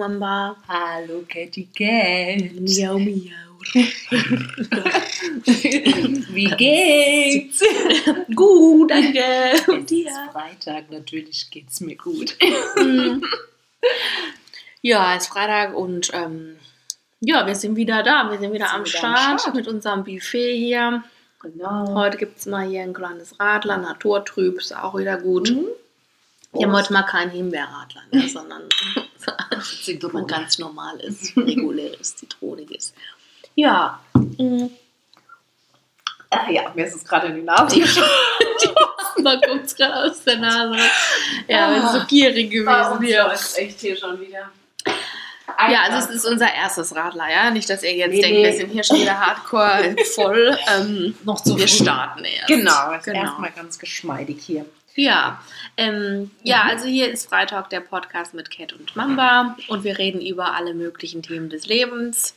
Hallo, Mamba. Hallo, Catty Cat. Miau, miau. Wie geht's? Gut, danke. Es Und ist dir? Freitag, natürlich geht's mir gut. Mm. Ja, es ist Freitag und ähm, ja, wir sind wieder da. Wir sind wieder, Sind am, wieder am Start Start. mit unserem Buffet hier. Genau. Heute gibt es mal hier ein kleines Radler, Naturtrüb, ist auch wieder gut. Mhm. Haben heute mal keinen Himbeerradler, ne, sondern ein Zitrone. ganz normales, reguläres, zitroniges. Ja, mm, Ah, ja, mir ist es gerade in die Nase da kommt es gerade aus der Nase. Ja, wir sind so Ah. gierig gewesen hier. ist echt hier schon wieder. Ja, also es ist unser erstes Radler, ja. Nicht, dass ihr jetzt Nee, denkt, nee. wir sind hier schon wieder hardcore voll. Ähm, noch zu wir früh. starten erst. Genau, Genau. erstmal ganz geschmeidig hier. Ja, ähm, ja, also hier ist Freitag der Podcast mit Cat und Mamba und wir reden über alle möglichen Themen des Lebens.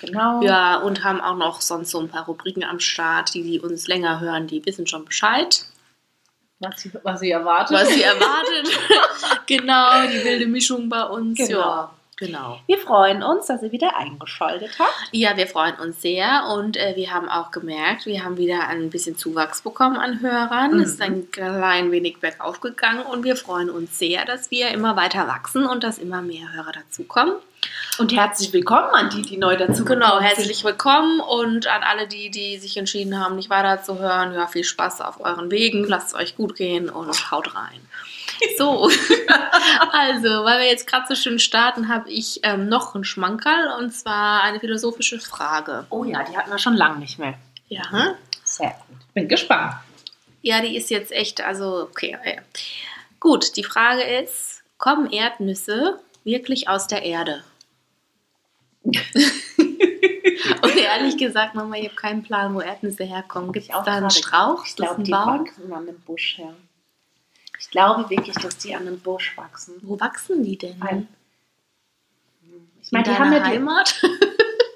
Genau. Ja, und haben auch noch sonst so ein paar Rubriken am Start, die, die uns länger hören, die wissen schon Bescheid, Was, sie- was sie erwartet. was sie erwartet. genau, die wilde Mischung bei uns. Genau. Ja, genau. Wir freuen uns, dass ihr wieder eingeschaltet habt. Ja, wir freuen uns sehr und äh, wir haben auch gemerkt, wir haben wieder ein bisschen Zuwachs bekommen an Hörern. Mhm. Es ist ein klein wenig bergauf gegangen und wir freuen uns sehr, dass wir immer weiter wachsen und dass immer mehr Hörer dazukommen. Und herzlich willkommen an die, die neu dazu Genau, herzlich willkommen und an alle die, die sich entschieden haben, nicht weiter zu hören. Ja, viel Spaß auf euren Wegen, lasst es euch gut gehen und haut rein. So, also, weil wir jetzt gerade so schön starten, habe ich ähm, noch einen Schmankerl und zwar eine philosophische Frage. Oh ja, die hatten wir schon lange nicht mehr. Ja, Sehr gut. Bin gespannt. Ja, die ist jetzt echt, also okay. Gut, die Frage ist, kommen Erdnüsse wirklich aus der Erde? Und ehrlich gesagt, Mama, ich habe keinen Plan, wo Erdnüsse herkommen. Gibt es da einen Strauch? Ich glaube, die Baum? wachsen an einem Busch her. Ich glaube wirklich, dass die an einem Busch wachsen. Wo wachsen die denn? Ein- Ich In meine, die haben ja die, Heimat?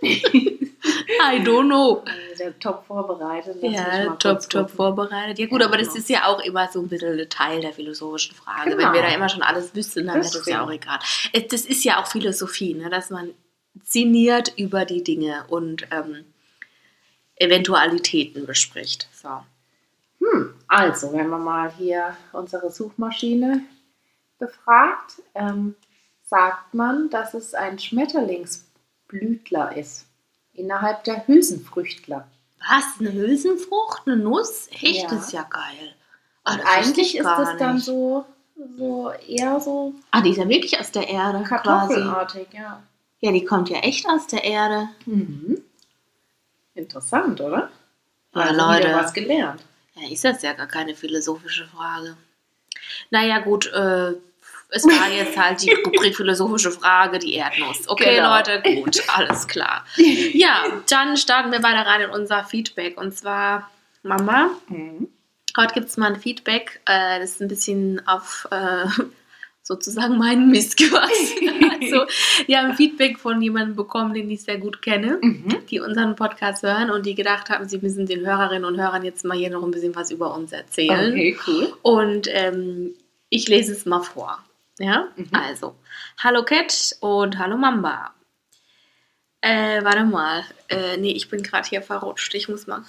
I don't know. Der top vorbereitet. Ja, top, top vorbereitet. Ja gut, Ja, aber das genau. ist ja auch immer so ein bisschen ein Teil der philosophischen Frage. Genau. Wenn wir da immer schon alles wüssten, dann wäre das ja auch egal. Das ist ja auch Philosophie, ne? dass man sinniert über die Dinge und ähm, Eventualitäten bespricht. So. Hm, also, wenn man mal hier unsere Suchmaschine befragt, ähm, sagt man, dass es ein Schmetterlingsblütler ist. Innerhalb der Hülsenfrüchtler. Was? Eine Hülsenfrucht? Eine Nuss? Echt? Ja. Das ist ja geil. Ah, Und eigentlich ich ist das dann so, so eher so Ah, die ist ja wirklich aus der Erde quasi. kartoffelartig, ja. Ja, die kommt ja echt aus der Erde. Mhm. Interessant, oder? Ja, Also Leute. was gelernt. Ja, ist das ja gar keine philosophische Frage. Naja, gut, äh, es war jetzt halt die Rubrik philosophische Frage, die Erdnuss. Okay, Genau. Leute, gut, alles klar. Ja, dann starten wir weiter rein in unser Feedback. Und zwar, Mama, Mhm. heute gibt es mal ein Feedback, äh, das ist ein bisschen auf äh, sozusagen meinen Mist gewachsen. Also, wir haben Feedback von jemandem bekommen, den ich sehr gut kenne Mhm. die unseren Podcast hören und die gedacht haben, sie müssen den Hörerinnen und Hörern jetzt mal hier noch ein bisschen was über uns erzählen. Okay, cool. Und ähm, ich lese es mal vor. Ja, Mhm. also, hallo Cat und hallo Mamba. Äh, warte mal. Äh, nee, ich bin gerade hier verrutscht. Ich muss mal.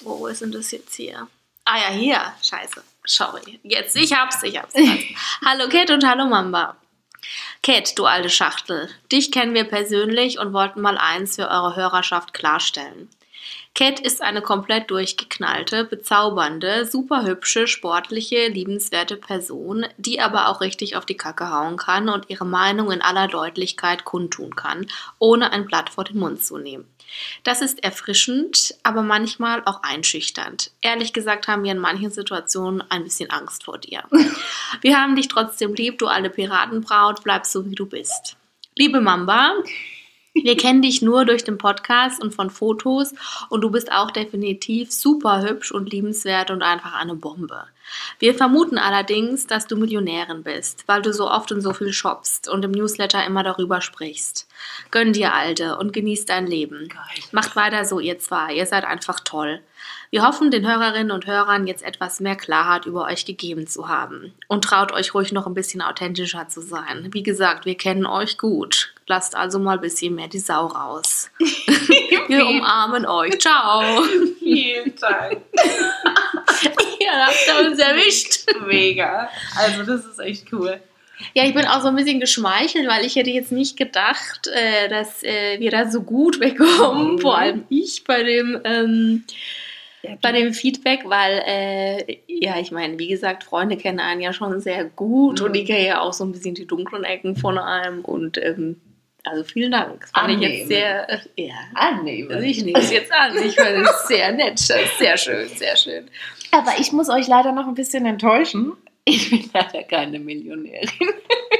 Wo ist denn das jetzt hier? Ah ja, hier. Scheiße. Sorry. Jetzt, ich hab's, ich hab's. hallo Cat und hallo Mamba. Cat, du alte Schachtel. Dich kennen wir persönlich und wollten mal eins für eure Hörerschaft klarstellen. Cat ist eine komplett durchgeknallte, bezaubernde, super hübsche, sportliche, liebenswerte Person, die aber auch richtig auf die Kacke hauen kann und ihre Meinung in aller Deutlichkeit kundtun kann, ohne ein Blatt vor den Mund zu nehmen. Das ist erfrischend, aber manchmal auch einschüchternd. Ehrlich gesagt haben wir in manchen Situationen ein bisschen Angst vor dir. Wir haben dich trotzdem lieb, du alte Piratenbraut, bleib so wie du bist. Liebe Mamba, wir kennen dich nur durch den Podcast und von Fotos und du bist auch definitiv super hübsch und liebenswert und einfach eine Bombe. Wir vermuten allerdings, dass du Millionärin bist, weil du so oft und so viel shoppst und im Newsletter immer darüber sprichst. Gönn dir, Alte, und genieß dein Leben. Geil. Macht weiter so, ihr zwei. Ihr seid einfach toll. Wir hoffen, den Hörerinnen und Hörern jetzt etwas mehr Klarheit über euch gegeben zu haben. Und traut euch ruhig noch ein bisschen authentischer zu sein. Wie gesagt, wir kennen euch gut. Lasst also mal ein bisschen mehr die Sau raus. wir umarmen euch. Ciao. Vielen Dank. Ja, da habt ihr uns erwischt. Mega. Also das ist echt cool. Ja, ich bin auch so ein bisschen geschmeichelt, weil ich hätte jetzt nicht gedacht, äh, dass äh, wir da so gut wegkommen. Mhm. Vor allem ich bei dem, ähm, Ja, bei dem Feedback, weil, äh, ja, ich meine, wie gesagt, Freunde kennen einen ja schon sehr gut Mhm. und ich kenne ja auch so ein bisschen die dunklen Ecken von einem und ähm, also vielen Dank. Das fand ich jetzt sehr, äh, ja. Annehmen. Also ich nehme es jetzt an. Ich finde es sehr nett. Sehr schön, sehr schön. Aber ich muss euch leider noch ein bisschen enttäuschen. Ich bin leider keine Millionärin.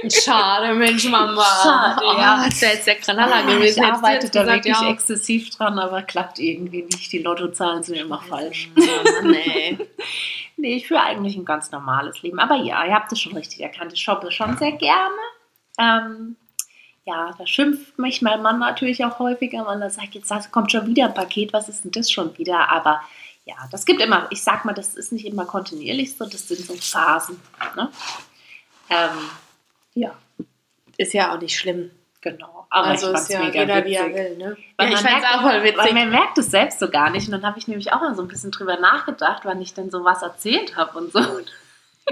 Schade, Mensch, Mama. Schade, ja. Oh, das wäre jetzt der Knaller gewesen. ich Hättest du arbeite da gesagt, wirklich ja. exzessiv dran, aber klappt irgendwie nicht. Die Lottozahlen sind immer falsch. Ey. Nee, ich führe eigentlich ein ganz normales Leben. Aber ja, ihr habt es schon richtig erkannt. Ich shoppe schon sehr gerne. Ähm, ja, da schimpft mich mein Mann natürlich auch häufiger, weil er sagt, jetzt kommt schon wieder ein Paket, was ist denn das schon wieder? Aber ja, das gibt immer, ich sag mal, das ist nicht immer kontinuierlich so, das sind so Phasen. Ne? Ähm, ja, Ist ja auch nicht schlimm. genau. Aber also ich ist ja mega jeder, wie er will, ne? Weil ja, ich man fand's merkt auch voll Weil witzig. man merkt es selbst so gar nicht. Und dann habe ich nämlich auch mal so ein bisschen drüber nachgedacht, wann ich denn sowas erzählt habe und so.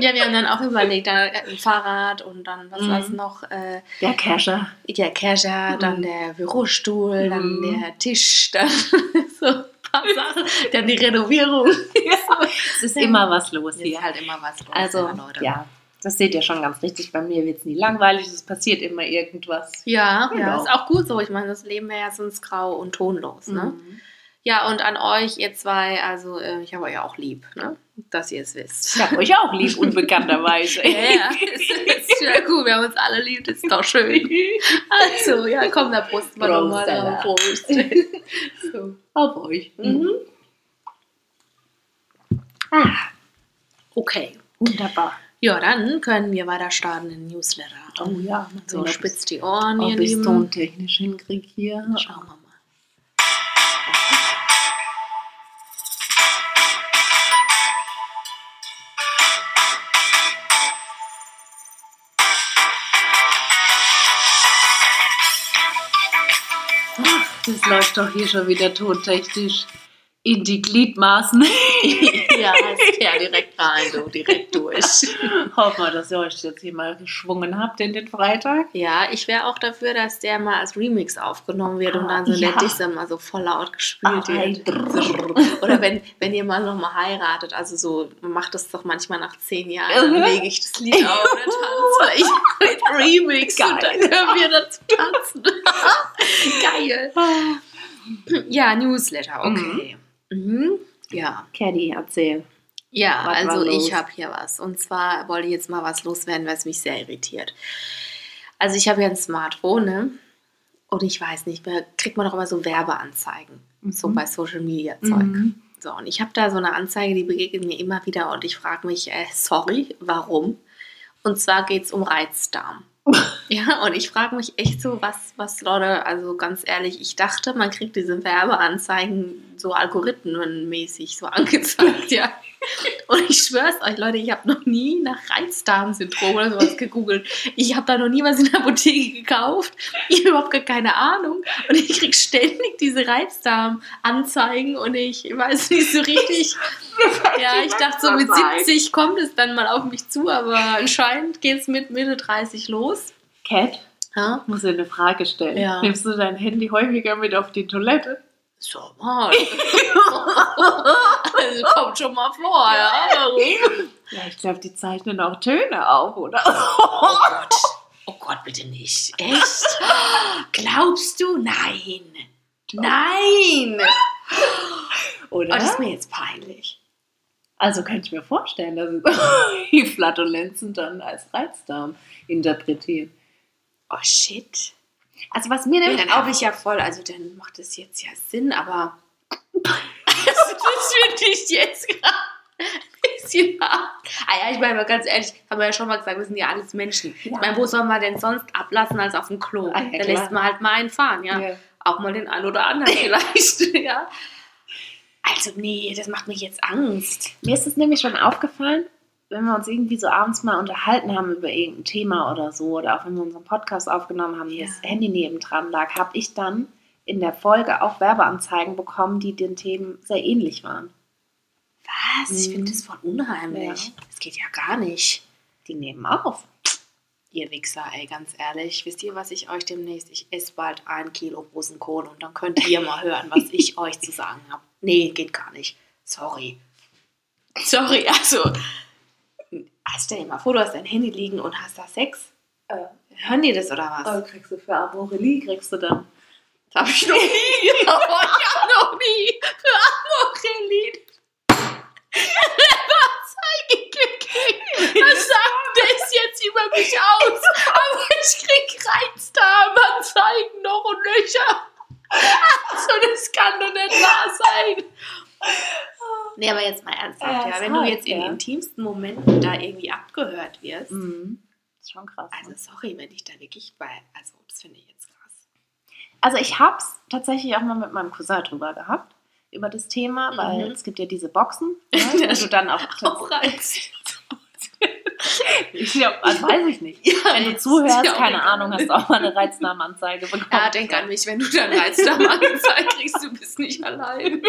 Ja, wir haben dann auch überlegt, dann ein Fahrrad und dann, was Mhm. war's noch? Äh, Der Casher. der Kescher, Mhm. dann der Bürostuhl, dann Mhm. der Tisch, dann so dann die Renovierung. Es ist immer was los Ist hier. halt immer was los, Also, ja, Leute. ja, das seht ihr schon ganz richtig. Bei mir wird es nie langweilig, es passiert immer irgendwas. Ja, Genau. ja, ist auch gut so. Ich meine, das Leben wäre ja sonst grau und tonlos, ne? Mhm. Ja, und an euch, ihr zwei, also äh, ich habe euch auch lieb, ne? Dass ihr es wisst. Ich hab euch auch lieb, unbekannterweise. Ja, ja, ist, ist ja cool, wir haben uns alle lieb, das ist doch schön. Also, ja, komm, da prosten wir nochmal. Prost. So. Auf euch. Mhm. Ah, Okay. wunderbar. Ja, dann können wir weiter starten in Newsletter. Oh ja, So, spitzt die Ohren, ihr Ob ich es Lieben. tontechnisch hinkriege hier. Schauen wir läuft doch hier schon wieder tontechnisch in die Gliedmaßen. ja, ja direkt rein, du, direkt durch. Hoffen wir, dass ihr euch jetzt hier mal geschwungen habt in den Freitag. Ja, ich wäre auch dafür, dass der mal als Remix aufgenommen wird und Ah, dann so ja. der Disse mal so voll laut gespielt Ah, wird. drrr. Oder wenn, wenn ihr mal nochmal heiratet, also so, macht das doch manchmal nach zehn Jahren, dann lege ich das Lied auf und dann tanze ich mit Remix und dann Geil. können wir dazu tanzen. Geil. Ja, Newsletter, okay. Mhm. Ja. Caddy, erzähl. Ja, Was also ich habe hier was. Und zwar wollte ich jetzt mal was loswerden, was mich sehr irritiert. Also ich habe ja ein Smartphone, ne? Und ich weiß nicht, da kriegt man doch immer so Werbeanzeigen. So Mhm. bei Social Media Zeug. Mhm. So, und ich habe da so eine Anzeige, die begegnet mir immer wieder und ich frage mich, äh, sorry, warum? Und zwar geht es um Reizdarm. Ja, und ich frage mich echt so, was, was Leute, also ganz ehrlich, ich dachte, man kriegt diese Werbeanzeigen so algorithmenmäßig so angezeigt, ja. Und ich schwör's euch, Leute, ich habe noch nie nach Reizdarmsyndrom oder sowas gegoogelt. Ich habe da noch nie was in der Apotheke gekauft. Ich habe überhaupt gar keine Ahnung. Und ich krieg ständig diese Reizdarmanzeigen und ich weiß nicht so richtig. Ja, ich dachte so mit 70 kommt es dann mal auf mich zu, aber anscheinend geht es mit Mitte 30 los. Cat, Ja, ich muss dir eine Frage stellen. Ja. Nimmst du dein Handy häufiger mit auf die Toilette? So mal. also kommt schon mal vor, ja. Ja, ich glaube, die zeichnen auch Töne auf, oder? Oh Gott. Oh Gott, bitte nicht. Echt? Glaubst du? Nein. Nein. Oh, oder? das ist mir jetzt peinlich. Also könnte ich mir vorstellen, dass die Flatulenzen dann als Reizdarm interpretieren. Oh shit. Also was mir Ja, nämlich dann habe ich ja voll, also dann macht das jetzt ja Sinn, aber das finde ich jetzt gerade ein bisschen hart. Ah ja, ich meine mal ganz ehrlich, haben wir ja schon mal gesagt, wir sind ja alles Menschen. Ich meine, wo soll man denn sonst ablassen als auf dem Klo? Ah, ja, da lässt man halt mal einen fahren, ja. Ja. Auch mal den einen oder anderen vielleicht, ja. Also nee, das macht mich jetzt Angst. Mir ist es nämlich schon aufgefallen, wenn wir uns irgendwie so abends mal unterhalten haben über irgendein Thema oder so, oder auch wenn wir unseren Podcast aufgenommen haben, Ja. das Handy nebendran lag, habe ich dann in der Folge auch Werbeanzeigen bekommen, die den Themen sehr ähnlich waren. Was? Ich Mhm. finde das voll unheimlich. Ja. Das geht ja gar nicht. Die nehmen auf. Ihr Wichser, ey, ganz ehrlich. Wisst ihr, was ich euch demnächst? Ich esse bald ein Kilo Rosenkohl und dann könnt ihr mal hören, was ich euch zu sagen habe. Nee, geht gar nicht. Sorry. Sorry, also. Also stell dir mal vor, du hast dein Handy liegen und hast da Sex. Äh, Hören die das oder was? kriegst du für Amorelie, kriegst du dann. Das habe ich noch nie. Oh, ich habe noch nie für Amorelie. Was sagt das jetzt über mich aus? Aber ich krieg Reizdarmanzeigen noch und Löcher. Also das kann doch nicht wahr sein. Nee, aber jetzt mal ernsthaft, Ja, ja, wenn du hart, jetzt in ja. intimsten Momenten da irgendwie abgehört wirst, Mhm. Ist schon krass. also sorry, wenn ich da wirklich bei, also das finde ich jetzt krass. Also ich habe es tatsächlich auch mal mit meinem Cousin drüber gehabt, über das Thema, weil Mhm. es gibt ja diese Boxen, ne, wo du dann auch... Auch. Ich glaub, also weiß ich nicht. Ja, Wenn du jetzt zuhörst, ja keine. Ahnung, hast du auch mal eine Reiznahmenanzeige bekommen. Ja, denk an mich, wenn du dann Reizdarmanzeige kriegst, du bist nicht allein.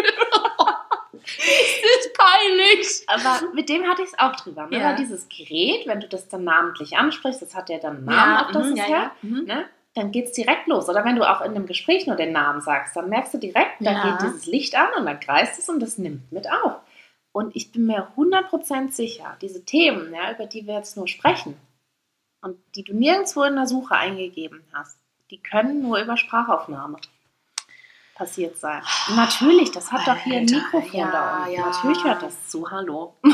Ist das peinlich. Aber mit dem hatte ich es auch drüber. Ne? Ja. Dieses Gerät, wenn du das dann namentlich ansprichst, das hat ja dann einen Namen, auf das mhm, ja, ja. Mhm. ne? dann geht es direkt los. Oder wenn du auch in einem Gespräch nur den Namen sagst, dann merkst du direkt, da Ja. geht dieses Licht an und dann kreist es und das nimmt mit auf. Und ich bin mir 100% sicher, diese Themen, ja, über die wir jetzt nur sprechen und die du nirgendwo in der Suche eingegeben hast, die können nur über Sprachaufnahme passiert sein. Und natürlich, das hat doch hier ein Alter, Mikrofon ja, da unten. ja. Natürlich hört das zu. Hallo.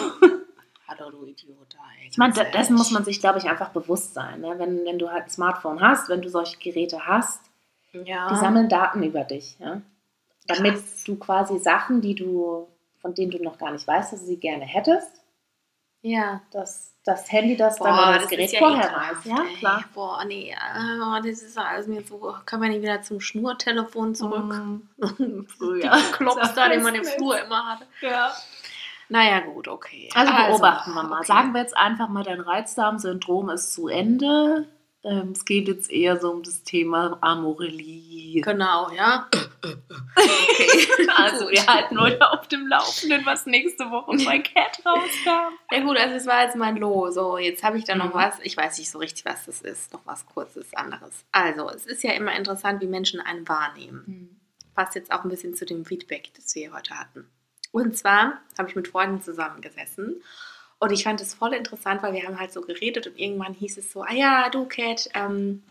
Hallo, du Idiot. ey, Ich meine, dessen muss man sich, glaube ich, einfach bewusst sein. Ne? Wenn, wenn du halt ein Smartphone hast, wenn du solche Geräte hast, Ja. die sammeln Daten über dich. Ja? Damit Krass. du quasi Sachen, die du, von denen du noch gar nicht weißt, dass du sie gerne hättest, ja. dass das Handy das dann Boah, oder das das Gerät ist ja vorher weiß. Ja, ey. klar. Boah, nee, äh, das ist alles mir so. Können wir nicht wieder zum Schnurtelefon zurück? Mhm. Die Ja. Klops da, den man im. Flur immer hatte. Ja. Naja, gut, okay. Also beobachten wir mal. okay. Sagen wir jetzt einfach mal, dein Reizdarmsyndrom ist zu Ende. Ähm, es geht jetzt eher so um das Thema Amorelie. Genau, ja. Also wir halten euch auf dem Laufenden, was nächste Woche bei Cat rauskam. Ja gut, also es war jetzt mein Low. So, jetzt habe ich da noch Mhm. was. Ich weiß nicht so richtig, was das ist. Noch was kurzes anderes. Also, es ist ja immer interessant, wie Menschen einen wahrnehmen. Passt jetzt auch ein bisschen zu dem Feedback, das wir heute hatten. Und zwar habe ich mit Freunden zusammengesessen und ich fand es voll interessant, weil wir haben halt so geredet und irgendwann hieß es so, ah ja, du Cat, ähm,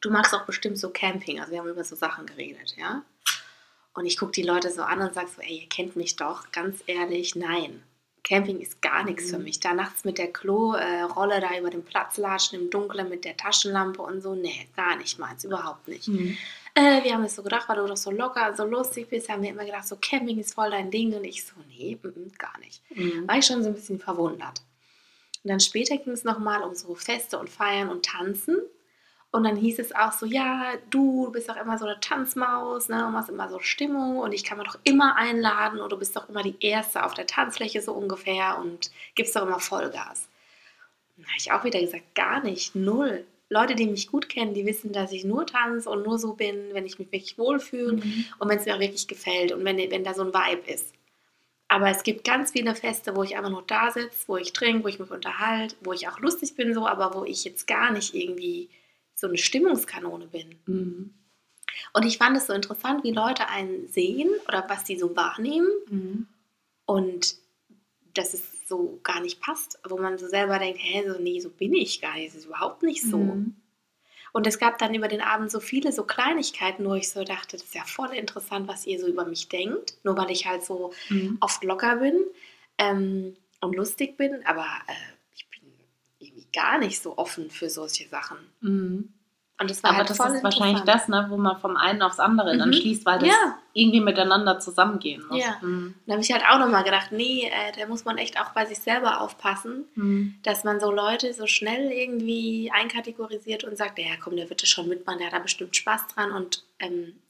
du magst auch bestimmt so Camping. Also wir haben über so Sachen geredet, ja. Und ich gucke die Leute so an und sage so, ey, ihr kennt mich doch. Ganz ehrlich, nein. Camping ist gar nichts für Mhm. mich. Da nachts mit der Klo-Rolle da über den Platz latschen im Dunkeln mit der Taschenlampe und so. Nee, gar nicht meins, überhaupt nicht. Äh, wir haben es so gedacht, weil du doch so locker, so lustig bist, haben wir immer gedacht, so Camping ist voll dein Ding. Und ich so, nee, mm, mm, gar nicht. Mhm. War ich schon so ein bisschen verwundert. Und dann später ging es nochmal um so Feste und Feiern und Tanzen. Und dann hieß es auch so, ja, du bist doch immer so eine Tanzmaus, ne, und machst immer so Stimmung und ich kann mir doch immer einladen und du bist doch immer die Erste auf der Tanzfläche so ungefähr und gibst doch immer Vollgas. Dann habe ich auch wieder gesagt, gar nicht, null. Leute, die mich gut kennen, die wissen, dass ich nur tanze und nur so bin, wenn ich mich wirklich wohlfühle Mhm. und wenn es mir auch wirklich gefällt und wenn, wenn da so ein Vibe ist. Aber es gibt ganz viele Feste, wo ich einfach nur da sitze, wo ich trinke, wo ich mich unterhalte, wo ich auch lustig bin, so, aber wo ich jetzt gar nicht irgendwie so eine Stimmungskanone bin. Mhm. Und ich fand es so interessant, wie Leute einen sehen oder was die so wahrnehmen Mhm. und dass es so gar nicht passt, wo man so selber denkt, hä, so, nee, so bin ich gar nicht, das ist überhaupt nicht so. Mhm. Und es gab dann über den Abend so viele so Kleinigkeiten, wo ich so dachte, das ist ja voll interessant, was ihr so über mich denkt, nur weil ich halt so Mhm. oft locker bin ähm, und lustig bin, aber äh, ich bin irgendwie gar nicht so offen für solche Sachen. Mhm. Und das war Aber halt das ist wahrscheinlich das, ne, wo man vom einen aufs andere dann Mhm. schließt, weil das Ja. irgendwie miteinander zusammengehen muss. Ja. Mhm. Da habe ich halt auch nochmal gedacht, nee, äh, da muss man echt auch bei sich selber aufpassen, Mhm. dass man so Leute so schnell irgendwie einkategorisiert und sagt, ja komm, der wird das schon mitmachen, der hat da bestimmt Spaß dran und ähm,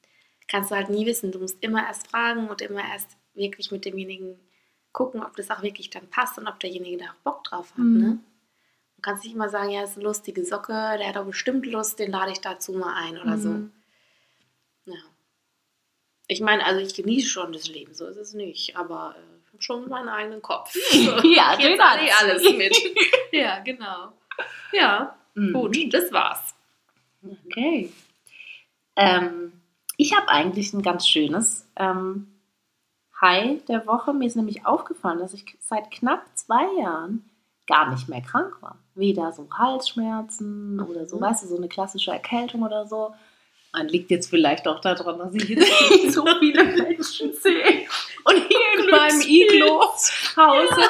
kannst du halt nie wissen. Du musst immer erst fragen und immer erst wirklich mit demjenigen gucken, ob das auch wirklich dann passt und ob derjenige da auch Bock drauf hat. Mhm. Ne? Du kannst nicht immer sagen, ja, ist eine lustige Socke, der hat doch bestimmt Lust, den lade ich dazu mal ein oder so. Mhm. Ja. Ich meine, also ich genieße schon das Leben, so ist es nicht, aber äh, ich habe schon meinen eigenen Kopf. Ja, den zahle ich alles mit. ja, genau. Ja, Mhm. gut, das war's. Okay. Ähm, ich habe eigentlich ein ganz schönes ähm, High der Woche. Mir ist nämlich aufgefallen, dass ich seit knapp zwei Jahren gar nicht mehr krank war. Weder so Halsschmerzen oder so, Mhm. weißt du, so eine klassische Erkältung oder so. Man liegt jetzt vielleicht auch daran, dass ich jetzt nicht so viele Menschen sehe und hier in meinem Iglo-Hause.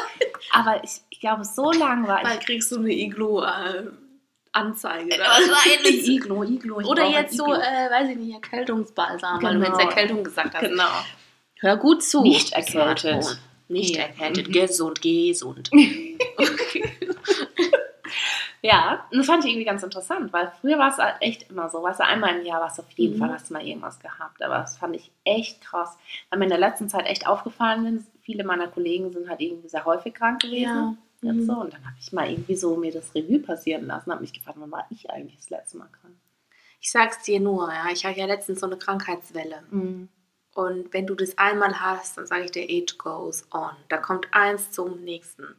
Aber ich, ich glaube, so lange war Bald ich. kriegst du eine Iglo-Anzeige. Wahrscheinlich Iglo, Iglo. Oder jetzt so, Iglo. äh, weiß ich nicht, Erkältungsbalsam, weil du Genau. jetzt Erkältung gesagt hast. Genau. Hör gut zu. Nicht erkältet. Nicht Ja. erkältet. Mhm. Gesund, gesund. Ja, und das fand ich irgendwie ganz interessant, weil früher war es halt echt immer so, weißt du, einmal im Jahr warst du auf jeden Mhm. Fall, hast du mal irgendwas gehabt, aber das fand ich echt krass, weil mir in der letzten Zeit echt aufgefallen ist, viele meiner Kollegen sind halt irgendwie sehr häufig krank gewesen. Ja. Mhm. so. Und dann habe ich mal irgendwie so mir das Revue passieren lassen, habe mich gefragt, wann war ich eigentlich das letzte Mal krank? Ich sag's dir nur, ja. Ich hatte ja letztens so eine Krankheitswelle. Mhm. Und wenn du das einmal hast, dann sage ich dir, it goes on. Da kommt eins zum nächsten.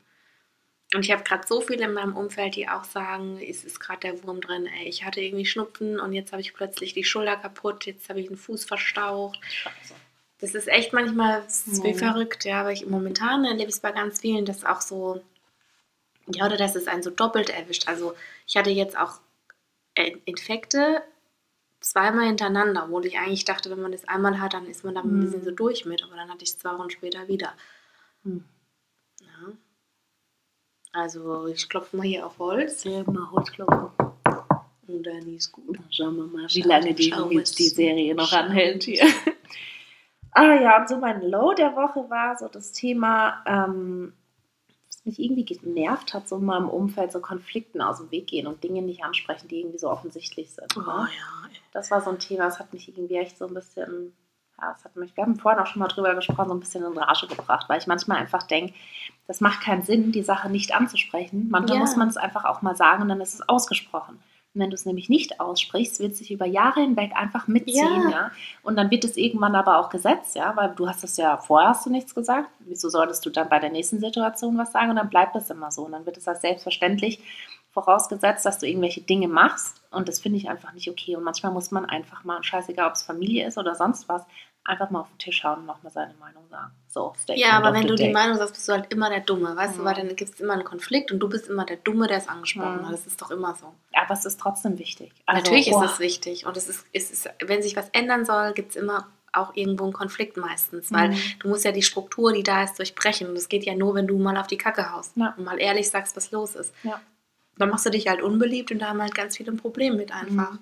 Und ich habe gerade so viele in meinem Umfeld, die auch sagen, es ist gerade der Wurm drin. Ey, ich hatte irgendwie Schnupfen und jetzt habe ich plötzlich die Schulter kaputt, jetzt habe ich einen Fuß verstaucht. Scheiße. Das ist echt manchmal ist wie Mhm. verrückt, ja, aber ich momentan erlebe ich es bei ganz vielen, dass auch so, ja, oder dass es einen so doppelt erwischt. Also ich hatte jetzt auch äh, Infekte zweimal hintereinander, obwohl ich eigentlich dachte, wenn man das einmal hat, dann ist man da ein bisschen so durch mit, aber dann hatte ich es zwei Wochen später wieder. Mhm. Ja. Also ich klopfe mal hier auf Holz Erzähl mal Holzklopfen. und dann ist gut. Schauen wir mal, wie lange die, jetzt die. Serie noch anhält hier. Ah ja, und so mein Low der Woche war so das Thema, ähm, was mich irgendwie genervt hat, so in meinem Umfeld, so Konflikten aus dem Weg gehen und Dinge nicht ansprechen, die irgendwie so offensichtlich sind. Oh ne? ja. Das war so ein Thema, das hat mich irgendwie echt so ein bisschen, ja, das hat mich, wir haben vorhin auch schon mal drüber gesprochen, so ein bisschen in Rage gebracht, weil ich manchmal einfach denke, das macht keinen Sinn, die Sache nicht anzusprechen. Manchmal Ja. muss man es einfach auch mal sagen und dann ist es ausgesprochen. Und wenn du es nämlich nicht aussprichst, wird es sich über Jahre hinweg einfach mitziehen, Ja. ja. Und dann wird es irgendwann aber auch Gesetz, ja, weil du hast es ja, vorher hast du nichts gesagt. Wieso solltest du dann bei der nächsten Situation was sagen? Und dann bleibt es immer so. Und dann wird es als selbstverständlich vorausgesetzt, dass du irgendwelche Dinge machst. Und das finde ich einfach nicht okay. Und manchmal muss man einfach mal, scheißegal, ob es Familie ist oder sonst was, einfach mal auf den Tisch hauen und nochmal seine Meinung sagen. So, Ja, aber wenn du die. Meinung sagst, bist du halt immer der Dumme, weißt du, Mhm. weil dann gibt es immer einen Konflikt und du bist immer der Dumme, der es angesprochen Mhm. hat. Das ist doch immer so. Aber es ist trotzdem wichtig. Also, Natürlich boah, ist es wichtig und es ist, es ist, wenn sich was ändern soll, gibt es immer auch irgendwo einen Konflikt meistens, weil Mhm. du musst ja die Struktur, die da ist, durchbrechen und das geht ja nur, wenn du mal auf die Kacke haust Ja. und mal ehrlich sagst, was los ist. Ja. Dann machst du dich halt unbeliebt und da haben halt ganz viele Probleme mit einfach. Mhm.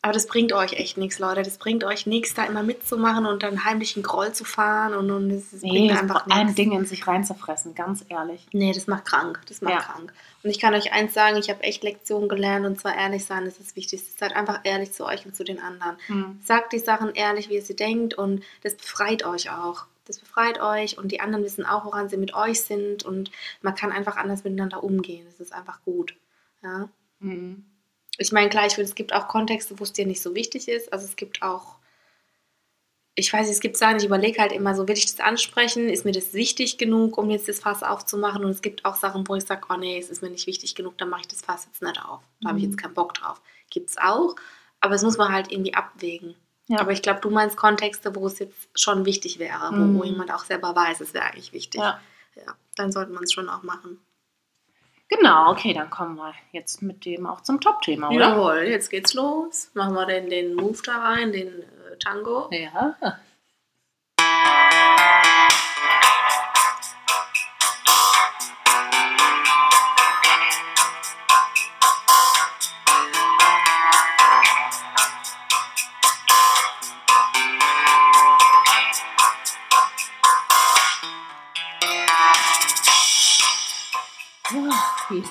Aber das bringt euch echt nichts, Leute. Das bringt euch nichts, da immer mitzumachen und dann heimlich einen Groll zu fahren und, und das, das Nee, bringt es einfach braucht ein nichts. Ding in sich reinzufressen, ganz ehrlich. Nee, das macht krank. Das macht Ja. krank. Und ich kann euch eins sagen, ich habe echt Lektionen gelernt und zwar ehrlich sein, das ist wichtig. Seid einfach ehrlich zu euch und zu den anderen. Mhm. Sagt die Sachen ehrlich, wie ihr sie denkt und das befreit euch auch. Das befreit euch und die anderen wissen auch, woran sie mit euch sind und man kann einfach anders miteinander umgehen. Das ist einfach gut. Ja. Mhm. Ich meine, klar, ich finde, es gibt auch Kontexte, wo es dir nicht so wichtig ist. Also es gibt auch, ich weiß nicht, es gibt Sachen, ich überlege halt immer so, will ich das ansprechen? Ist mir das wichtig genug, um jetzt das Fass aufzumachen? Und es gibt auch Sachen, wo ich sage, oh nee, es ist mir nicht wichtig genug, dann mache ich das Fass jetzt nicht auf. Da habe ich Mhm. jetzt keinen Bock drauf. Gibt es auch, aber es muss man halt irgendwie abwägen. Ja. Aber ich glaube, du meinst Kontexte, wo es jetzt schon wichtig wäre, wo, Mhm. wo jemand auch selber weiß, es wäre eigentlich wichtig. Ja. ja. Dann sollte man es schon auch machen. Genau, okay, dann kommen wir jetzt mit dem auch zum Top-Thema, oder? Jawohl, jetzt geht's los. Machen wir den, den Move da rein, den äh, Tango. Ja.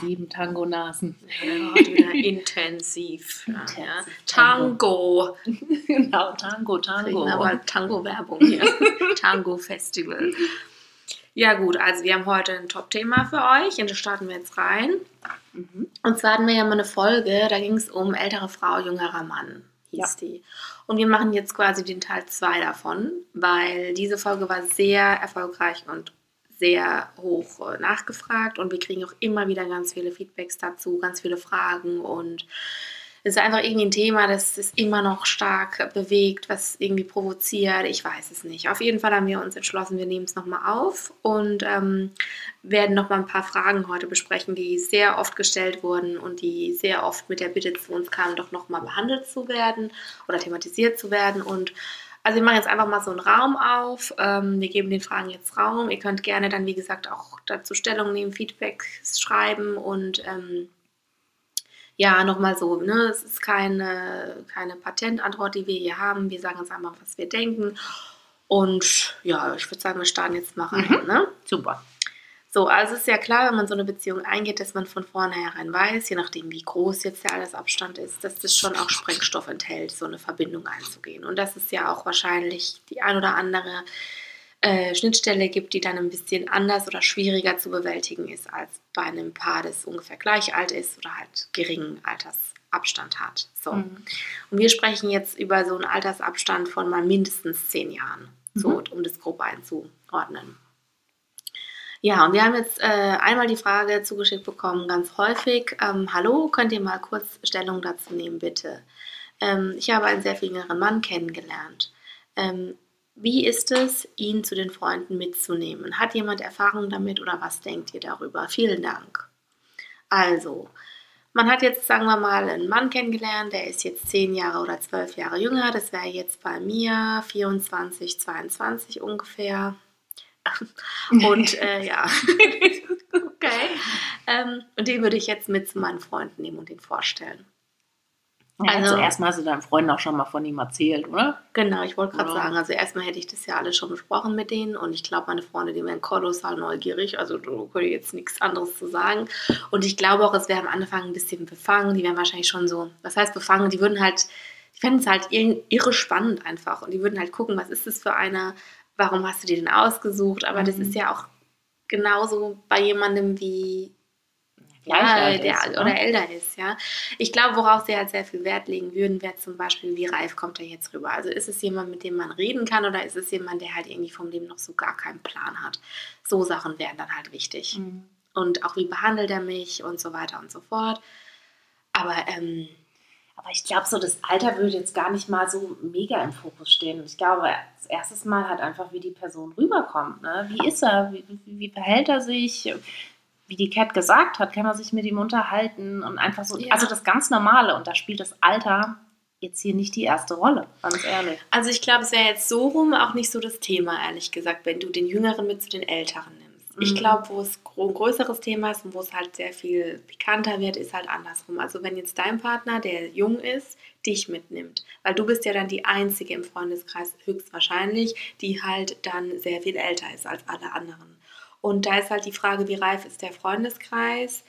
Sieben Tango-Nasen. Ja, wieder intensiv. Ja, ja. Tango. Genau, Tango, Tango. Aber Tango-Werbung hier. Tango-Festival. Ja gut, also wir haben heute ein Top-Thema für euch und da starten wir jetzt rein. Mhm. Und zwar hatten wir ja mal eine Folge, da ging es um ältere Frau, jüngerer Mann, hieß die. Und wir machen jetzt quasi den Teil 2 davon, weil diese Folge war sehr erfolgreich und sehr hoch äh, nachgefragt und wir kriegen auch immer wieder ganz viele Feedbacks dazu, ganz viele Fragen und es ist einfach irgendwie ein Thema, das es immer noch stark bewegt, was irgendwie provoziert. Ich weiß es nicht. Auf jeden Fall haben wir uns entschlossen, wir nehmen es nochmal auf und ähm, werden nochmal ein paar Fragen heute besprechen, die sehr oft gestellt wurden und die sehr oft mit der Bitte zu uns kamen, doch nochmal behandelt zu werden oder thematisiert zu werden. Und also wir machen jetzt einfach mal so einen Raum auf. Ähm, wir geben den Fragen jetzt Raum. Ihr könnt gerne dann, wie gesagt, auch dazu Stellung nehmen, Feedback schreiben und ähm, ja, nochmal so, ne, es ist keine, keine Patentantwort, die wir hier haben. Wir sagen uns einfach, was wir denken. Und ja, ich würde sagen, wir starten jetzt mal rein. Ne? Super. So, also es ist ja klar, wenn man so eine Beziehung eingeht, dass man von vornherein weiß, je nachdem wie groß jetzt der Altersabstand ist, dass das schon auch Sprengstoff enthält, so eine Verbindung einzugehen. Und dass es ja auch wahrscheinlich die ein oder andere äh, Schnittstelle gibt, die dann ein bisschen anders oder schwieriger zu bewältigen ist als bei einem Paar, das ungefähr gleich alt ist oder halt geringen Altersabstand hat. So. Mhm. Und wir sprechen jetzt über so einen Altersabstand von mal mindestens zehn Jahren, so, Mhm. um das grob einzuordnen. Ja, und wir haben jetzt äh, einmal die Frage zugeschickt bekommen, ganz häufig, ähm, hallo, könnt ihr mal kurz Stellung dazu nehmen, bitte? Ähm, ich habe einen sehr viel jüngeren Mann kennengelernt. Ähm, wie ist es, ihn zu den Freunden mitzunehmen? Hat jemand Erfahrung damit oder was denkt ihr darüber? Vielen Dank. Also, man hat jetzt, sagen wir mal, einen Mann kennengelernt, der ist jetzt 10 Jahre oder 12 Jahre jünger. Das wäre jetzt bei mir 24, 22 ungefähr. Und äh, ja, okay. Ähm, und den würde ich jetzt mit zu meinen Freunden nehmen und ihn vorstellen. Ja, Also- also erstmal hast du deinen Freunden auch schon mal von ihm erzählt, oder? Genau, ich wollte gerade sagen, also erstmal hätte ich das ja alles schon besprochen mit denen und ich glaube, meine Freunde, die wären kolossal neugierig, also da könnte ich jetzt nichts anderes zu sagen. Und ich glaube auch, es wäre am Anfang ein bisschen befangen, die wären wahrscheinlich schon so, was heißt befangen, die würden halt, die fänden es halt ir- irre spannend einfach und die würden halt gucken, was ist das für einer, warum hast du dir den ausgesucht, aber das Mhm. ist ja auch genauso bei jemandem wie ja, alt der ist, oder älter ist, ja. Ich glaube, worauf sie halt sehr viel Wert legen würden, wäre zum Beispiel, wie reif kommt er jetzt rüber? Also ist es jemand, mit dem man reden kann oder ist es jemand, der halt irgendwie vom Leben noch so gar keinen Plan hat? So Sachen wären dann halt wichtig. Mhm. Und auch wie behandelt er mich und so weiter und so fort. Aber ähm, Aber ich glaube, so das Alter würde jetzt gar nicht mal so mega im Fokus stehen. Ich glaube, als erstes Mal halt einfach, wie die Person rüberkommt. Ne? Wie ist er? Wie, wie, wie verhält er sich? Wie die Cat gesagt hat, kann man sich mit ihm unterhalten und einfach so, Ja. also das ganz Normale. Und da spielt das Alter jetzt hier nicht die erste Rolle, ganz ehrlich. Also ich glaube, es wäre jetzt so rum auch nicht so das Thema, ehrlich gesagt, wenn du den Jüngeren mit zu den Älteren nimmst. Ich Mhm. glaube, wo es ein größeres Thema ist und wo es halt sehr viel pikanter wird, ist halt andersrum. Also wenn jetzt dein Partner, der jung ist, dich mitnimmt, weil du bist ja dann die Einzige im Freundeskreis höchstwahrscheinlich, die halt dann sehr viel älter ist als alle anderen. Und da ist halt die Frage, wie reif ist der Freundeskreis?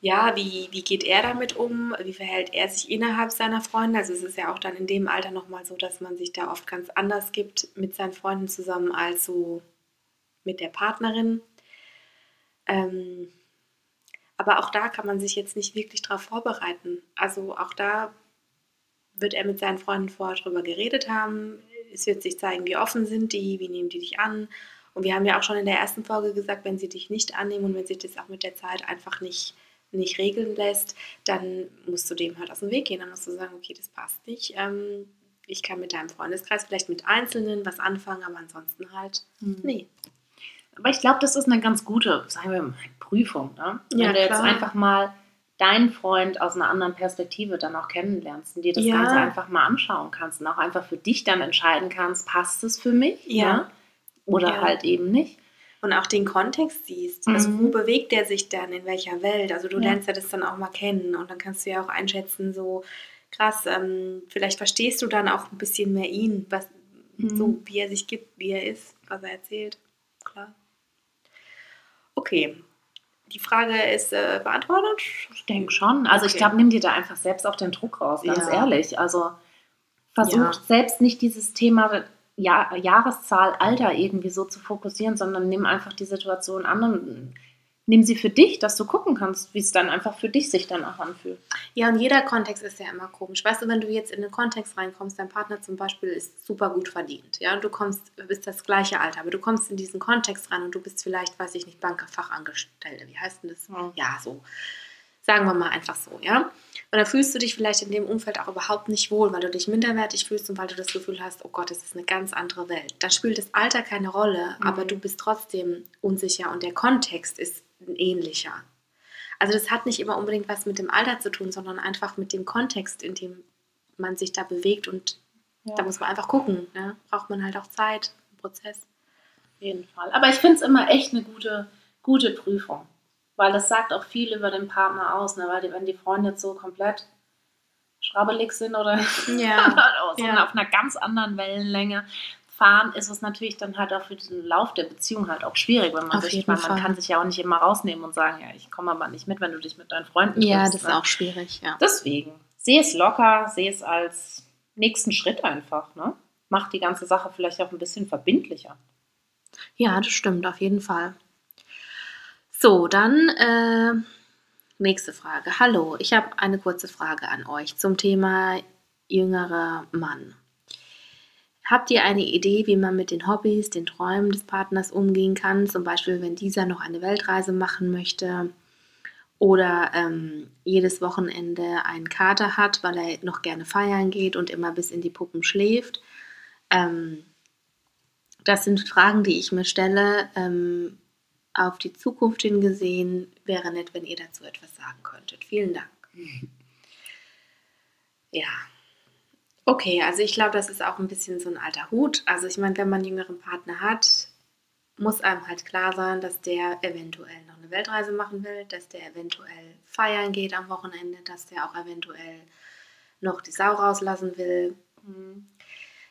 ja, wie, wie geht er damit um? Wie verhält er sich innerhalb seiner Freunde? Also es ist ja auch dann in dem Alter nochmal so, dass man sich da oft ganz anders gibt mit seinen Freunden zusammen als so mit der Partnerin. Ähm, aber auch da kann man sich jetzt nicht wirklich darauf vorbereiten. Also auch da wird er mit seinen Freunden vorher drüber geredet haben. Es wird sich zeigen, wie offen sind die, wie nehmen die dich an. Und wir haben ja auch schon in der ersten Folge gesagt, wenn sie dich nicht annehmen und wenn sich das auch mit der Zeit einfach nicht, nicht regeln lässt, dann musst du dem halt aus dem Weg gehen. Dann musst du sagen, okay, das passt nicht. Ähm, ich kann mit deinem Freundeskreis vielleicht mit Einzelnen was anfangen, aber ansonsten halt, nee. Aber ich glaube, das ist eine ganz gute, sagen wir mal, Prüfung. Ne? Ja, Wenn du jetzt klar. einfach mal deinen Freund aus einer anderen Perspektive dann auch kennenlernst und dir das Ja. Ganze einfach mal anschauen kannst und auch einfach für dich dann entscheiden kannst, passt es für mich? Ja. ne? Oder Ja. halt eben nicht. Und auch den Kontext siehst. Also Mhm. wo bewegt der sich dann, in welcher Welt? Also du Ja. lernst ja das dann auch mal kennen und dann kannst du ja auch einschätzen, so krass, ähm, vielleicht verstehst du dann auch ein bisschen mehr ihn, was, Mhm. so wie er sich gibt, wie er ist, was er erzählt. Klar. Okay. die Frage ist äh, beantwortet. Ich denke schon. Also ich Okay. glaube, nimm dir da einfach selbst auch den Druck raus, ganz Ja. ehrlich. Also versuch Ja. selbst nicht dieses Thema ja Jahreszahl, Alter irgendwie so zu fokussieren, sondern nimm einfach die Situation an und nimm sie für dich, dass du gucken kannst, wie es dann einfach für dich sich danach anfühlt. Ja, und jeder Kontext ist ja immer komisch. Weißt du, wenn du jetzt in einen Kontext reinkommst, dein Partner zum Beispiel ist super gut verdient, ja, und du kommst, bist das gleiche Alter, aber du kommst in diesen Kontext rein und du bist vielleicht, weiß ich nicht, Bankfachangestellte, wie heißt denn das? Ja. Ja, so. Sagen wir mal einfach so, ja. Und da fühlst du dich vielleicht in dem Umfeld auch überhaupt nicht wohl, weil du dich minderwertig fühlst und weil du das Gefühl hast, oh Gott, es ist eine ganz andere Welt. Da spielt das Alter keine Rolle, Mhm. aber du bist trotzdem unsicher und der Kontext ist ähnlicher. Also das hat nicht immer unbedingt was mit dem Alter zu tun, sondern einfach mit dem Kontext, in dem man sich da bewegt und Ja. da muss man einfach gucken. Ne? Braucht man halt auch Zeit, einen Prozess. Auf jeden Fall. Aber ich finde es immer echt eine gute, gute Prüfung. Weil das sagt auch viel über den Partner aus, ne? Weil die, wenn die Freunde jetzt so komplett schrabbelig sind oder Ja. so Ja. auf einer ganz anderen Wellenlänge fahren, ist es natürlich dann halt auch für den Lauf der Beziehung halt auch schwierig, wenn man Auf sich, weil man kann sich ja auch nicht immer rausnehmen und sagen, ja, ich komme aber nicht mit, wenn du dich mit deinen Freunden Ja, triffst, das ist ne? auch schwierig, ja. Deswegen, sehe es locker, sehe es als nächsten Schritt einfach, ne? Macht die ganze Sache vielleicht auch ein bisschen verbindlicher. Ja, das stimmt, auf jeden Fall. So, dann äh, nächste Frage. Hallo, ich habe eine kurze Frage an euch zum Thema jüngerer Mann. Habt ihr eine Idee, wie man mit den Hobbys, den Träumen des Partners umgehen kann? Zum Beispiel, wenn dieser noch eine Weltreise machen möchte oder ähm, jedes Wochenende einen Kater hat, weil er noch gerne feiern geht und immer bis in die Puppen schläft. Ähm, das sind Fragen, die ich mir stelle. Ähm, auf die Zukunft hin gesehen wäre nett, wenn ihr dazu etwas sagen könntet. Vielen Dank. Ja. Okay, also ich glaube, das ist auch ein bisschen so ein alter Hut. Also ich meine, wenn man einen jüngeren Partner hat, muss einem halt klar sein, dass der eventuell noch eine Weltreise machen will, dass der eventuell feiern geht am Wochenende, dass der auch eventuell noch die Sau rauslassen will.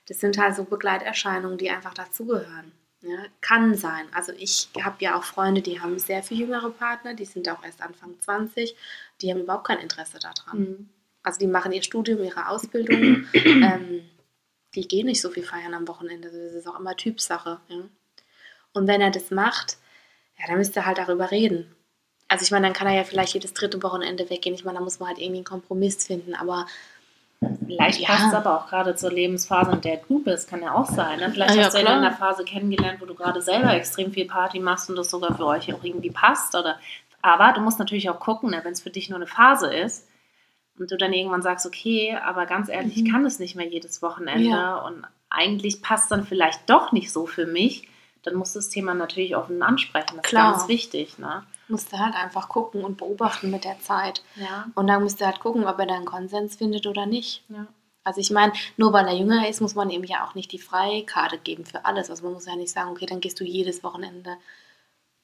Das sind halt so Begleiterscheinungen, die einfach dazugehören. Ja, kann sein. Also ich habe ja auch Freunde, die haben sehr viel jüngere Partner, die sind auch erst Anfang 20, die haben überhaupt kein Interesse daran. Mhm. Also die machen ihr Studium, ihre Ausbildung, ähm, die gehen nicht so viel feiern am Wochenende. Also Das ist auch immer Typsache. Ja? Und wenn er das macht, ja, dann müsst ihr halt darüber reden. Also ich meine, dann kann er ja vielleicht jedes dritte Wochenende weggehen. Ich meine, da muss man halt irgendwie einen Kompromiss finden. Aber Vielleicht Ja. passt es aber auch gerade zur Lebensphase, in der du bist, kann ja auch sein. Ne? Vielleicht ja, hast du klar. in einer Phase kennengelernt, wo du gerade selber extrem viel Party machst und das sogar für euch auch irgendwie passt. Oder, aber du musst natürlich auch gucken, ne? wenn es für dich nur eine Phase ist und du dann irgendwann sagst, okay, aber ganz ehrlich, ich Mhm. kann das nicht mehr jedes Wochenende Ja. und eigentlich passt dann vielleicht doch nicht so für mich, dann musst du das Thema natürlich offen ansprechen. Das Klar. ist ganz wichtig. Ne? musst du halt einfach gucken und beobachten mit der Zeit. Ja. Und dann müsst ihr halt gucken, ob er da einen Konsens findet oder nicht. ja. Also ich meine, nur weil er jünger ist, muss man ihm ja auch nicht die Freikarte geben für alles. Also man muss ja nicht sagen, okay, dann gehst du jedes Wochenende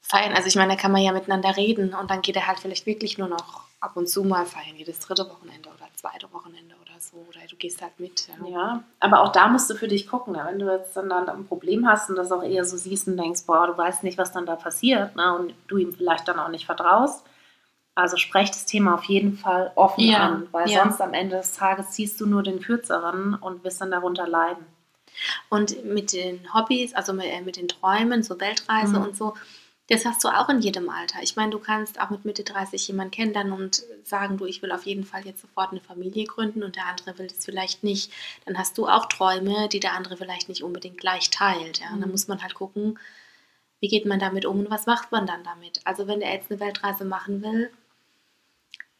feiern. Also ich meine, da kann man ja miteinander reden und dann geht er halt vielleicht wirklich nur noch ab und zu mal feiern, jedes dritte Wochenende oder zweite Wochenende oder so. Oder du gehst halt mit. Ja. Ja, aber auch da musst du für dich gucken. Ne? Wenn du jetzt dann, dann ein Problem hast und das auch eher so siehst und denkst, boah, du weißt nicht, was dann da passiert ne? und du ihm vielleicht dann auch nicht vertraust. Also sprech das Thema auf jeden Fall offen Ja, an, weil ja. sonst am Ende des Tages ziehst du nur den Kürzeren und wirst dann darunter leiden. Und mit den Hobbys, also mit, äh, mit den Träumen, so Weltreise Mhm. und so, das hast du auch in jedem Alter. Ich meine, du kannst auch mit Mitte 30 jemanden kennenlernen und sagen, du, ich will auf jeden Fall jetzt sofort eine Familie gründen und der andere will das vielleicht nicht. Dann hast du auch Träume, die der andere vielleicht nicht unbedingt gleich teilt. Ja? Und dann Mhm. muss man halt gucken, wie geht man damit um und was macht man dann damit. Also wenn er jetzt eine Weltreise machen will,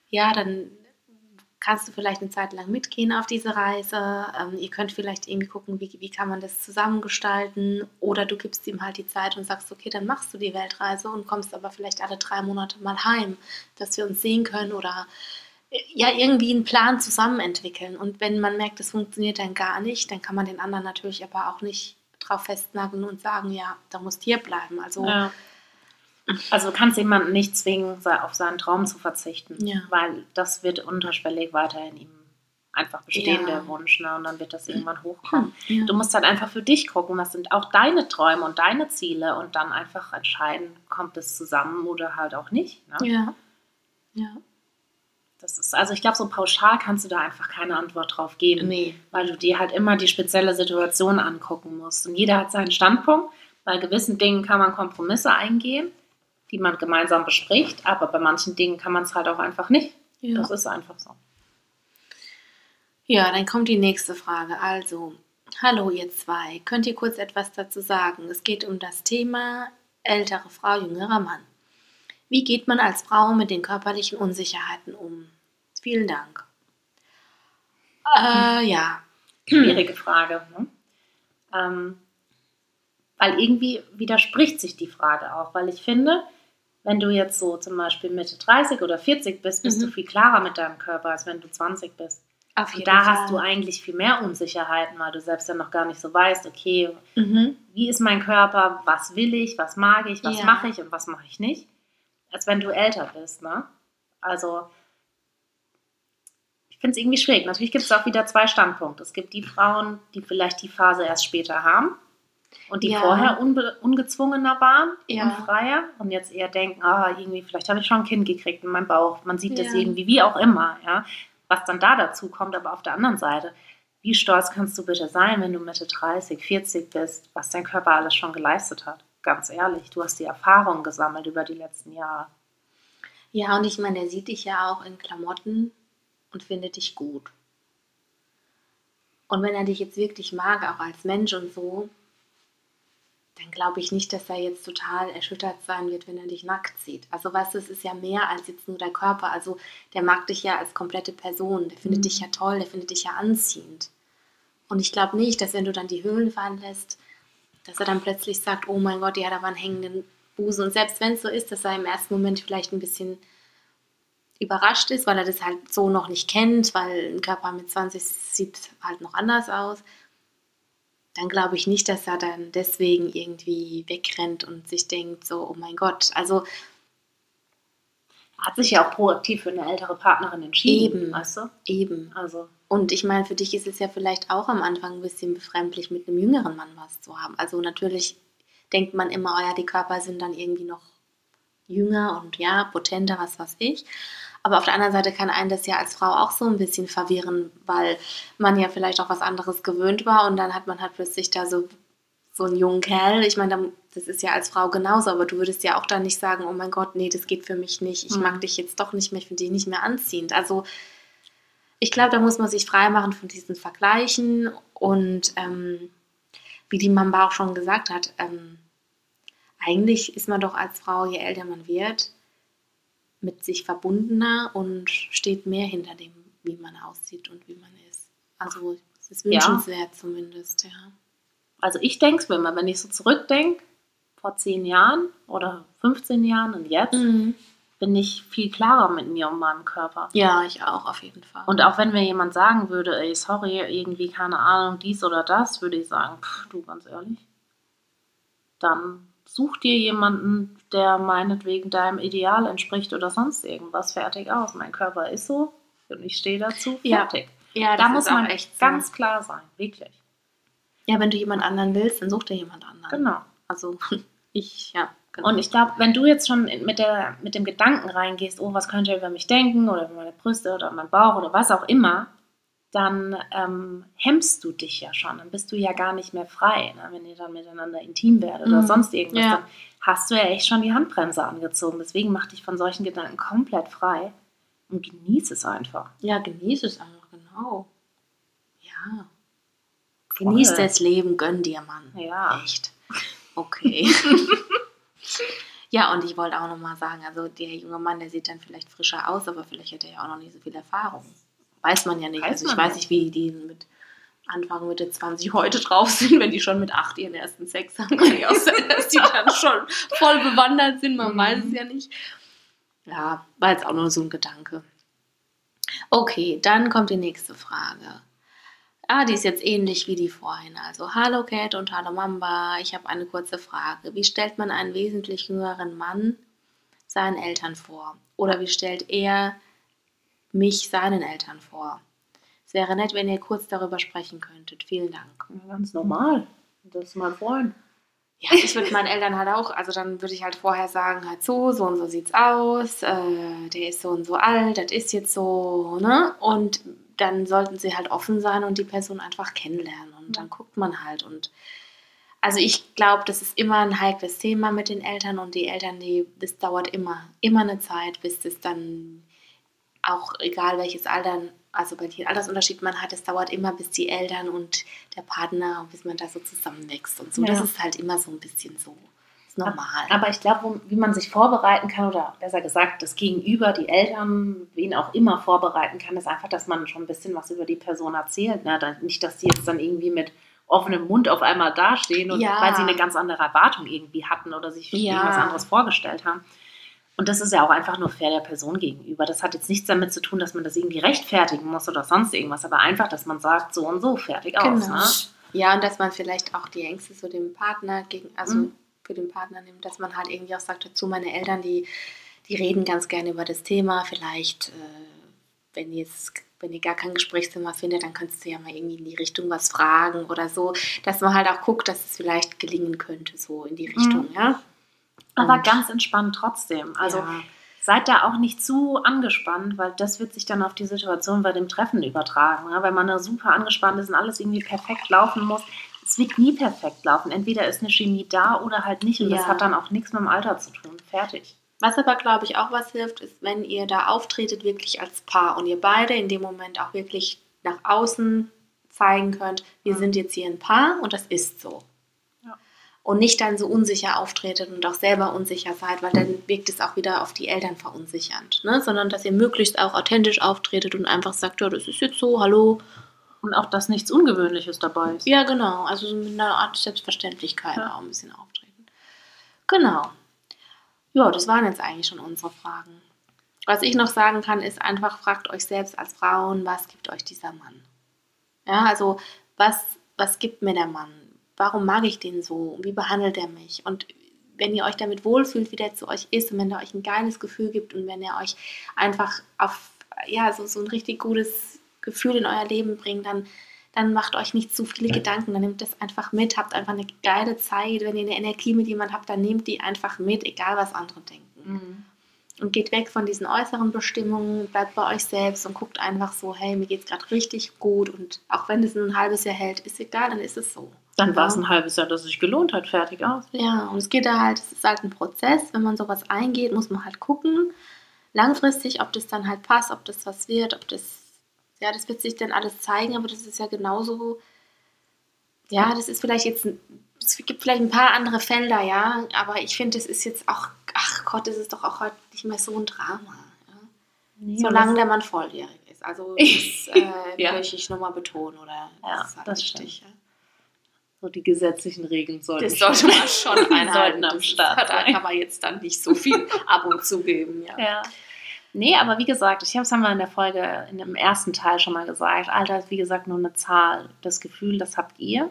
ja, dann kannst du vielleicht eine Zeit lang mitgehen auf diese Reise. Ähm, ihr könnt vielleicht irgendwie gucken, wie, wie kann man das zusammengestalten. Oder du gibst ihm halt die Zeit und sagst, okay, dann machst du die Weltreise und kommst aber vielleicht alle drei Monate mal heim, dass wir uns sehen können oder äh, ja, irgendwie einen Plan zusammen entwickeln. Und wenn man merkt, es funktioniert dann gar nicht, dann kann man den anderen natürlich aber auch nicht drauf festnageln und sagen, ja, da musst hier bleiben. Also Ja. Also du kannst jemanden nicht zwingen, auf seinen Traum zu verzichten, Ja. weil das wird unterschwellig weiterhin ihm einfach bestehen, Ja. der Wunsch, ne? Und dann wird das irgendwann hochkommen. Ja. Du musst halt einfach für dich gucken, was sind auch deine Träume und deine Ziele und dann einfach entscheiden, kommt es zusammen oder halt auch nicht. Ne? Ja. Ja. Das ist, also ich glaube, so pauschal kannst du da einfach keine Antwort drauf geben, Nee. weil du dir halt immer die spezielle Situation angucken musst. Und jeder hat seinen Standpunkt. Bei gewissen Dingen kann man Kompromisse eingehen, die man gemeinsam bespricht, aber bei manchen Dingen kann man es halt auch einfach nicht. Ja. Das ist einfach so. Ja, dann kommt die nächste Frage. Also, hallo ihr zwei, könnt ihr kurz etwas dazu sagen? Es geht um das Thema ältere Frau, jüngerer Mann. Wie geht man als Frau mit den körperlichen Unsicherheiten um? Vielen Dank. Äh, ja. Schwierige Frage. Ne? Ähm, weil irgendwie widerspricht sich die Frage auch, weil ich finde, wenn du jetzt so zum Beispiel Mitte 30 oder 40 bist, bist Mhm. du viel klarer mit deinem Körper, als wenn du 20 bist. Auf Und da hast du eigentlich viel mehr Unsicherheiten, weil du selbst ja noch gar nicht so weißt, okay, Mhm. wie ist mein Körper, was will ich, was mag ich, was Ja. mache ich und was mache ich nicht, als wenn du älter bist. Ne? Also ich finde es irgendwie schwierig. Natürlich gibt es auch wieder zwei Standpunkte. Es gibt die Frauen, die vielleicht die Phase erst später haben und die Ja. vorher ungezwungener waren Ja. und freier und jetzt eher denken, ah, irgendwie, vielleicht habe ich schon ein Kind gekriegt in meinem Bauch. Man sieht das Ja. irgendwie, wie auch immer, ja. Was dann da dazu kommt, aber auf der anderen Seite, wie stolz kannst du bitte sein, wenn du Mitte 30, 40 bist, was dein Körper alles schon geleistet hat? Ganz ehrlich, du hast die Erfahrung gesammelt über die letzten Jahre. Ja, und ich meine, er sieht dich ja auch in Klamotten und findet dich gut. Und wenn er dich jetzt wirklich mag, auch als Mensch und so, dann glaube ich nicht, dass er jetzt total erschüttert sein wird, wenn er dich nackt sieht. Also weißt du, es ist ja mehr als jetzt nur der Körper. Also der mag dich ja als komplette Person. Der findet Mhm. dich ja toll, der findet dich ja anziehend. Und ich glaube nicht, dass wenn du dann die Höhlen fallen lässt, dass er dann plötzlich sagt, oh mein Gott, die hat aber einen hängenden Busen. Und selbst wenn es so ist, dass er im ersten Moment vielleicht ein bisschen überrascht ist, weil er das halt so noch nicht kennt, weil ein Körper mit 20 sieht halt noch anders aus, dann glaube ich nicht, dass er dann deswegen irgendwie wegrennt und sich denkt, so, oh mein Gott. Also Er hat sich ja auch proaktiv für eine ältere Partnerin entschieden, Eben. weißt du? eben. Also, Und ich meine, für dich ist es ja vielleicht auch am Anfang ein bisschen befremdlich, mit einem jüngeren Mann was zu haben. Also natürlich denkt man immer, oh ja, die Körper sind dann irgendwie noch jünger und ja, potenter, was weiß ich. Aber auf der anderen Seite kann einen das ja als Frau auch so ein bisschen verwirren, weil man ja vielleicht auch was anderes gewöhnt war und dann hat man halt plötzlich da so, so einen jungen Kerl. Ich meine, das ist ja als Frau genauso, aber du würdest ja auch dann nicht sagen, oh mein Gott, nee, das geht für mich nicht. Ich Mhm. mag dich jetzt doch nicht mehr, ich finde dich nicht mehr anziehend. Also ich glaube, da muss man sich freimachen von diesen Vergleichen und ähm, wie die Mamba auch schon gesagt hat, ähm, eigentlich ist man doch als Frau, je älter man wird, mit sich verbundener und steht mehr hinter dem, wie man aussieht und wie man ist. Also es ist Ja. wünschenswert zumindest, ja. also ich denke es mir immer, wenn ich so zurückdenke, vor zehn Jahren oder 15 Jahren und jetzt, bin ich viel klarer mit mir und meinem Körper. Ja, ich auch auf jeden Fall. Und auch wenn mir jemand sagen würde, ey, sorry, irgendwie keine Ahnung, dies oder das, würde ich sagen, pff, du ganz ehrlich, dann such dir jemanden, der meinetwegen deinem Ideal entspricht oder sonst irgendwas, fertig aus. Mein Körper ist so und ich stehe dazu, Ja, fertig. ja, da das muss ist auch man echt so. ganz klar sein, wirklich. Ja, wenn du jemand anderen willst, dann such dir jemand anderen. Genau. Also ich, ja, genau. Und ich glaube, wenn du jetzt schon mit, der, mit dem Gedanken reingehst, oh, was könnte er über mich denken oder über meine Brüste oder mein Bauch oder was auch immer, dann ähm, hemmst du dich ja schon. Dann bist du ja gar nicht mehr frei, ne? wenn ihr dann miteinander intim werdet oder Mhm. sonst irgendwas. Ja. Dann hast du ja echt schon die Handbremse angezogen. Deswegen mach dich von solchen Gedanken komplett frei und genieß es einfach. Ja, genieß es einfach, genau. Ja. Voll. Genieß das Leben, gönn dir, Mann. Ja. Echt. Okay. ja, und ich wollte auch nochmal sagen, also der junge Mann, der sieht dann vielleicht frischer aus, aber vielleicht hat er ja auch noch nicht so viel Erfahrung. Weiß man ja nicht. Weiß also ich weiß nicht. wie die mit Anfang Mitte 20 heute drauf sind, wenn die schon mit 8 ihren ersten Sex haben. Kann ja auch sein, dass die dann schon voll bewandert sind, man Mhm. weiß es ja nicht. Ja, war jetzt auch nur so ein Gedanke. Okay, dann kommt die nächste Frage. Ah, die ist jetzt ähnlich wie die vorhin. Also, hallo Cat und hallo Mamba. Ich habe eine kurze Frage. Wie stellt man einen wesentlich jüngeren Mann seinen Eltern vor? Oder wie stellt er mich seinen Eltern vor? Es wäre nett, wenn ihr kurz darüber sprechen könntet. Vielen Dank. Ja, ganz normal. Das ist mein Freund. Ja, ich würde meinen Eltern halt auch, also dann würde ich halt vorher sagen, halt so, so und so sieht's aus, äh, der ist so und so alt, das ist jetzt so, ne? Und dann sollten sie halt offen sein und die Person einfach kennenlernen und dann guckt man halt und also ich glaube, das ist immer ein heikles Thema mit den Eltern und die Eltern, die, das dauert immer, immer eine Zeit, bis das dann auch egal welches Alter, also welchen Altersunterschied man hat, es dauert immer, bis die Eltern und der Partner, bis man da so zusammenwächst und so. Ja. Das ist halt immer so ein bisschen so. Normal. Aber ich glaube, wie man sich vorbereiten kann, oder besser gesagt, das Gegenüber, die Eltern, wen auch immer vorbereiten kann, ist einfach, dass man schon ein bisschen was über die Person erzählt. Ne? Nicht, dass die jetzt dann irgendwie mit offenem Mund auf einmal dastehen und Ja. weil sie eine ganz andere Erwartung irgendwie hatten oder sich Ja. irgendwas anderes vorgestellt haben. Und das ist ja auch einfach nur fair der Person gegenüber. Das hat jetzt nichts damit zu tun, dass man das irgendwie rechtfertigen muss oder sonst irgendwas, aber einfach, dass man sagt, so und so, fertig aus. Genau. Ne? Ja, und dass man vielleicht auch die Ängste so dem Partner gegen, also Mhm. für den Partner nimmt, dass man halt irgendwie auch sagt dazu, meine Eltern, die, die reden ganz gerne über das Thema. Vielleicht, äh, wenn jetzt wenn ihr gar kein Gesprächsthema findet, dann könntest du ja mal irgendwie in die Richtung was fragen oder so, dass man halt auch guckt, dass es vielleicht gelingen könnte, so in die Richtung, ja. Aber ganz entspannt trotzdem. Also ja. seid da auch nicht zu angespannt, weil das wird sich dann auf die Situation bei dem Treffen übertragen. Ne? Wenn man da super angespannt ist und alles irgendwie perfekt laufen muss, es wird nie perfekt laufen. Entweder ist eine Chemie da oder halt nicht. Und das Ja. hat dann auch nichts mit dem Alter zu tun. Fertig. Was aber, glaube ich, auch was hilft, ist, wenn ihr da auftretet, wirklich als Paar und ihr beide in dem Moment auch wirklich nach außen zeigen könnt, wir Mhm. sind jetzt hier ein Paar und das ist so. Und nicht dann so unsicher auftretet und auch selber unsicher seid, weil dann wirkt es auch wieder auf die Eltern verunsichernd. Ne? Sondern dass ihr möglichst auch authentisch auftretet und einfach sagt, ja, das ist jetzt so, hallo. Und auch, dass nichts Ungewöhnliches dabei ist. Ja, genau. Also so mit einer Art Selbstverständlichkeit Ja. auch ein bisschen auftreten. Genau. Ja, das waren jetzt eigentlich schon unsere Fragen. Was ich noch sagen kann, ist einfach, fragt euch selbst als Frauen, was gibt euch dieser Mann? Ja, also was, was gibt mir der Mann? Warum mag ich den so? Wie behandelt er mich? Und wenn ihr euch damit wohlfühlt, wie der zu euch ist und wenn er euch ein geiles Gefühl gibt und wenn er euch einfach auf, ja, so, so ein richtig gutes Gefühl in euer Leben bringt, dann, dann macht euch nicht zu viele Gedanken, dann nehmt das einfach mit, habt einfach eine geile Zeit. Wenn ihr eine Energie mit jemandem habt, dann nehmt die einfach mit, egal was andere denken Mhm. und geht weg von diesen äußeren Bestimmungen, bleibt bei euch selbst und guckt einfach so, hey, mir geht's gerade richtig gut und auch wenn es ein halbes Jahr hält, ist egal, dann ist es so. Dann war es Ja. ein halbes Jahr, dass es sich gelohnt hat. Fertig aus. Ja, und es geht da halt, es ist halt ein Prozess, wenn man sowas eingeht, muss man halt gucken, langfristig, ob das dann halt passt, ob das was wird, ob das, ja, das wird sich dann alles zeigen, aber das ist ja genauso, ja, das ist vielleicht jetzt, ein- es gibt vielleicht ein paar andere Felder, ja, aber ich finde, das ist jetzt auch, ach Gott, das ist doch auch heute nicht mehr so ein Drama. Ja? Nee, Solange der Mann volljährig ist. Also das äh, Ja. möchte ich nochmal betonen, oder? Ja, ist halt das wichtig, ja. So die gesetzlichen Regeln sollten Das sollte man schon einhalten. am Start ist- Da kann man jetzt dann nicht so viel ab und zu geben. Ja. Ja. Nee, aber wie gesagt, ich habe es haben wir in der Folge, in dem ersten Teil schon mal gesagt. Alter ist wie gesagt nur eine Zahl. Das Gefühl, das habt ihr.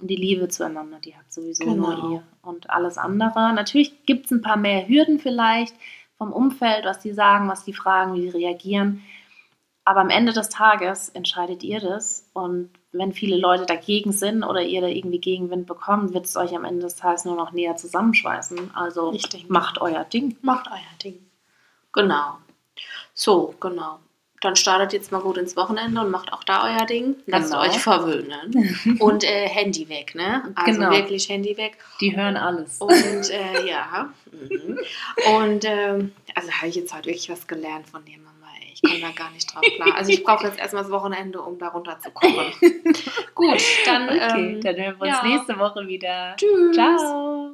Und die Liebe zueinander, die habt sowieso Genau. nur ihr. Und alles andere. Natürlich gibt es ein paar mehr Hürden vielleicht vom Umfeld, was die sagen, was die fragen, wie die reagieren. Aber am Ende des Tages entscheidet ihr das. Und wenn viele Leute dagegen sind oder ihr da irgendwie Gegenwind bekommt, wird es euch am Ende des Tages nur noch näher zusammenschweißen. Also Richtig. macht euer Ding. Macht euer Ding. Genau. So, genau. Dann startet jetzt mal gut ins Wochenende und macht auch da euer Ding. Lasst Genau. euch verwöhnen. Und äh, Handy weg, ne? Also Genau. wirklich Handy weg. Die hören alles. Und äh, ja. Mhm. Und ähm, also habe ich jetzt heute wirklich was gelernt von dir, Mama. Ich komme da gar nicht drauf klar. Also ich brauche jetzt erstmal das Wochenende, um da runterzukommen. Gut, dann Okay, ähm, dann hören wir uns ja. nächste Woche wieder. tschüss. Ciao.